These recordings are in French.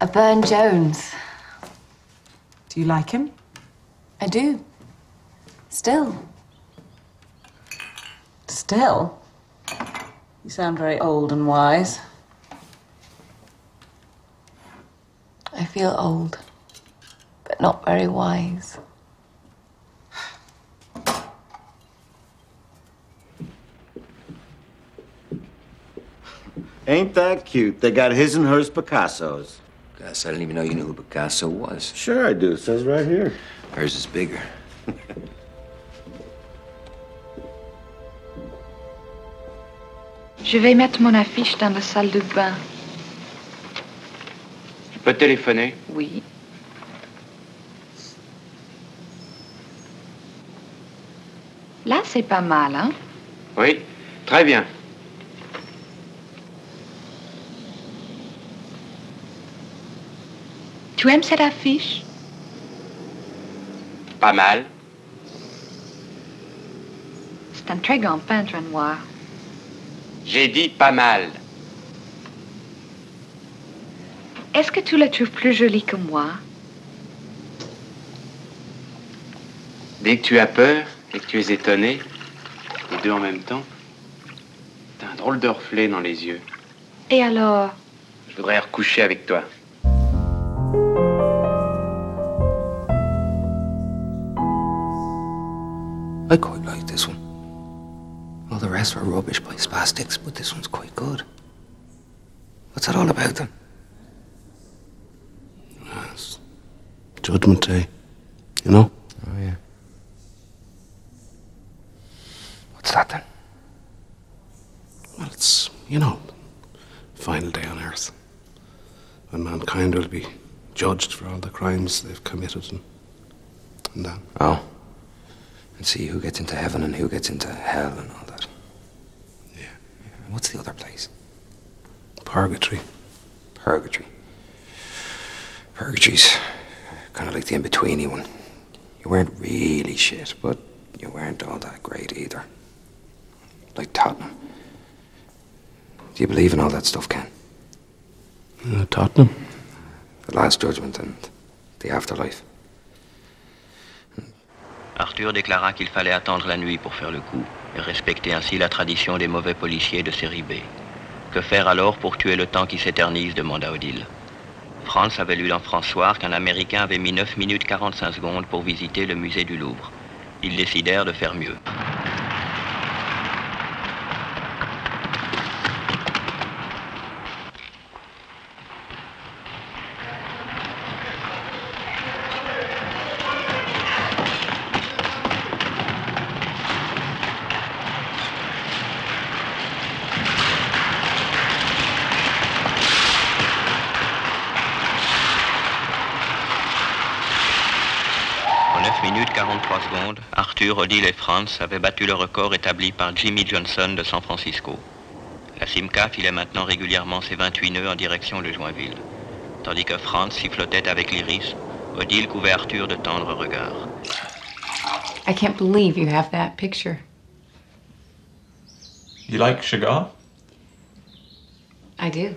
A Burne Jones. Do you like him? I do. Still. Still? You sound very old and wise. I feel old, but not very wise. Ain't that cute? They got his and hers Picassos. I didn't even know you knew who Picasso was. Sure I do. It says right here. Hers is bigger. Je vais mettre mon affiche dans la salle de bain. Tu peux téléphoner? Oui. Là, c'est pas mal, hein? Oui, très bien. Tu aimes cette affiche? Pas mal. C'est un très grand peintre noir. J'ai dit pas mal. Est-ce que tu la trouves plus jolie que moi? Dès que tu as peur et que tu es étonné, les deux en même temps, t'as un drôle de reflet dans les yeux. Et alors? Je voudrais recoucher avec toi. Rest were rubbish by spastics, but this one's quite good. What's that all about then? Yes. Judgment Day. You know? Oh, yeah. What's that then? Well, it's, you know, final day on earth. When mankind will be judged for all the crimes they've committed and, and that. Oh. And see who gets into heaven and who gets into hell and all that. Yeah. What's the other place? Purgatory. Purgatory. Purgatory's kind of like the in betweeny one. You weren't really shit, but you weren't all that great either. Like Tottenham. Do you believe in all that stuff, Ken? Uh, Tottenham. The Last Judgment and the afterlife. Arthur déclara qu'il fallait attendre la nuit pour faire le coup et respecter ainsi la tradition des mauvais policiers de série B. Que faire alors pour tuer le temps qui s'éternise demanda Odile. Franz avait lu dans François qu'un Américain avait mis 9 minutes 45 secondes pour visiter le musée du Louvre. Ils décidèrent de faire mieux. En 9 minutes 43 secondes, Arthur, Odile et Franz avaient battu le record établi par Jimmy Johnson de San Francisco. La Simca filait maintenant régulièrement ses 28 nœuds en direction de Joinville. Tandis que Franz sifflotait avec l'iris, Odile couvait Arthur de tendres regards. I can't believe you have that picture. You like Chagall? I do.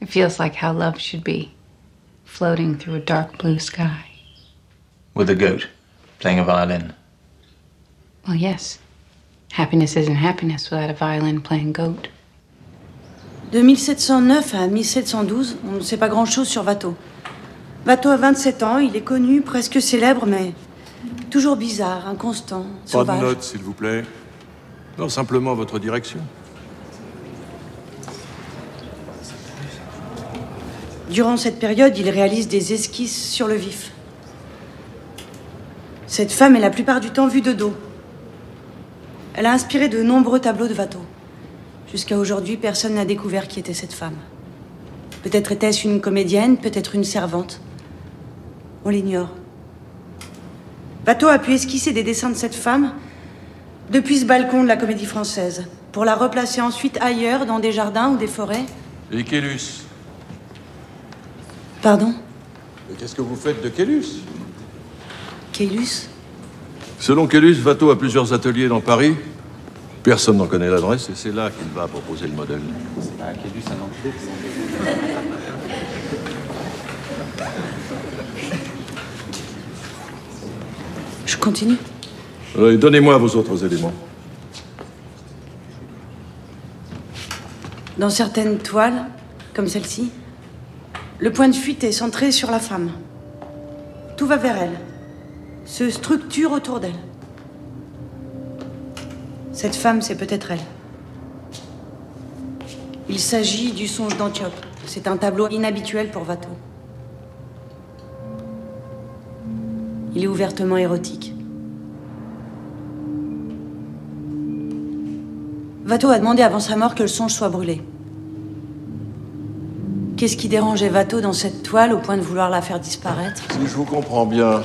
It feels like how love should be, floating through a dark blue sky. With a goat, playing a violin. Well, yes. Happiness isn't happiness without a violin playing goat. De 1709 à 1712, on ne sait pas grand-chose sur Watteau. Watteau a 27 ans, il est connu, presque célèbre, mais toujours bizarre, inconstant, Pas de notes, s'il vous plaît. Non, simplement votre direction. Durant cette période, il réalise des esquisses sur le vif. Cette femme est la plupart du temps vue de dos. Elle a inspiré de nombreux tableaux de Watteau. Jusqu'à aujourd'hui, personne n'a découvert qui était cette femme. Peut-être était-ce une comédienne, peut-être une servante. On l'ignore. Watteau a pu esquisser des dessins de cette femme depuis ce balcon de la comédie française, pour la replacer ensuite ailleurs, dans des jardins ou des forêts. Et Kélus Pardon? Mais Qu'est-ce que vous faites de Kélus Kélus Selon Kélus, Watteau a plusieurs ateliers dans Paris Personne n'en connaît l'adresse et c'est là qu'il va proposer le modèle. Je continue. Donnez-moi vos autres éléments. Dans certaines toiles, comme celle-ci, le point de fuite est centré sur la femme. Tout va vers elle, se structure autour d'elle. Cette femme, c'est peut-être elle. Il s'agit du songe d'Antiope. C'est un tableau inhabituel pour Watteau. Il est ouvertement érotique. Watteau a demandé avant sa mort que le songe soit brûlé. Qu'est-ce qui dérangeait Watteau dans cette toile au point de vouloir la faire disparaître? Si je vous comprends bien,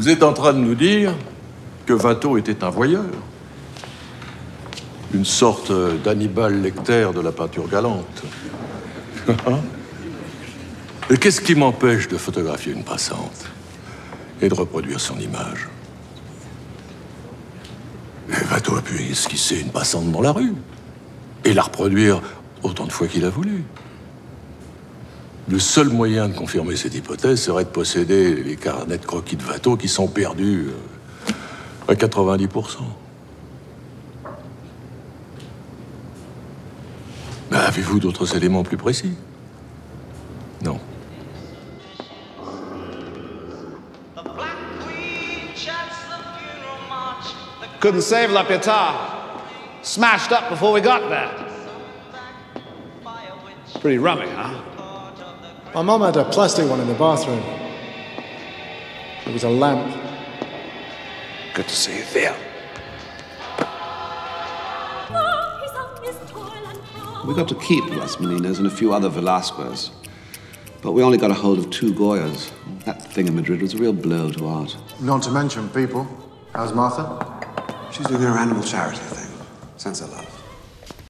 vous êtes en train de nous dire que Watteau était un voyeur. Une sorte d'Hannibal Lecter de la peinture galante. Et qu'est-ce qui m'empêche de photographier une passante et de reproduire son image? Et Watteau a pu esquisser une passante dans la rue et la reproduire autant de fois qu'il a voulu. Le seul moyen de confirmer cette hypothèse serait de posséder les carnets de croquis de Watteau qui sont perdus euh, à 90%. Mais Avez-vous d'autres éléments plus précis? Non. Couldn't save La. Smashed up before we got there. Pretty rummy, huh? My mum had a plastic one in the bathroom. It was a lamp. Good to see you, Theo. We got to keep Las Meninas and a few other Velasquez. But we only got a hold of two Goyas. That thing in Madrid was a real blow to art. Not to mention people. How's Martha? She's doing her animal charity thing. Sense of love.